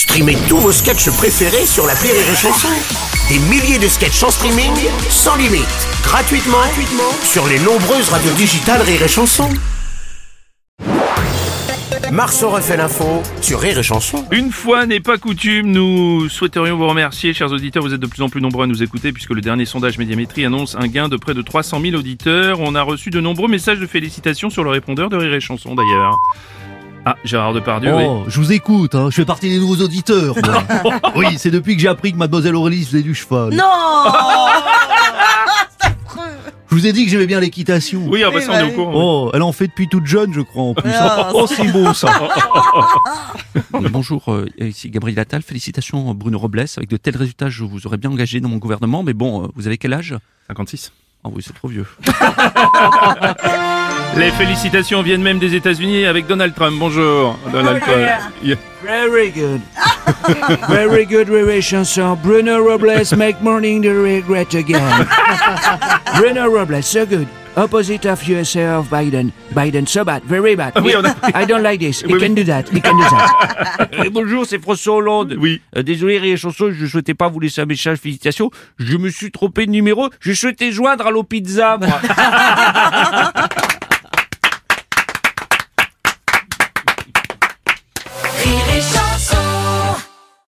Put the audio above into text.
Streamez tous vos sketchs préférés sur la Rire et Chanson. Des milliers de sketchs en streaming, sans limite, gratuitement, gratuitement sur les nombreuses radios digitales Rire et Chanson. Marceau refait l'info sur Rire et Chanson. Une fois n'est pas coutume, nous souhaiterions vous remercier, chers auditeurs. Vous êtes de plus en plus nombreux à nous écouter puisque le dernier sondage Médiamétrie annonce un gain de près de 300 000 auditeurs. On a reçu de nombreux messages de félicitations sur le répondeur de Rire et Chanson d'ailleurs. Ah, Gérard Depardieu, oui. Oh, je vous écoute, hein. je fais partie des nouveaux auditeurs. moi. oui, c'est depuis que j'ai appris que Mademoiselle Aurélie faisait du cheval. Non Je vous ai dit que j'aimais bien l'équitation. Oui, ah bah ça on est au courant. Oh, elle en fait depuis toute jeune, je crois, en plus. Ah, oh, c'est beau, ça. Euh, Bonjour, euh, ici Gabriel Attal. Félicitations Bruno Robles. Avec de tels résultats, je vous aurais bien engagé dans mon gouvernement. Mais bon, euh, vous avez quel âge? 56. Ah oui, c'est trop vieux. Les félicitations viennent même des États-Unis avec Donald Trump. Bonjour, Donald Trump. Yeah. Very good. Very good relationship. Bruno Robles make morning the regret again. Bruno Robles, so good. Opposite of USA of Biden. Biden, so bad, very bad. oui, on a- I don't like this. He Oui, can oui. do that. He can do that. bonjour, c'est François Hollande. Oui. Euh, désolé, Rire et Chanson, je souhaitais pas vous laisser un message. Félicitations. Je me suis trompé de numéro. Je souhaitais joindre à l'eau pizza, moi.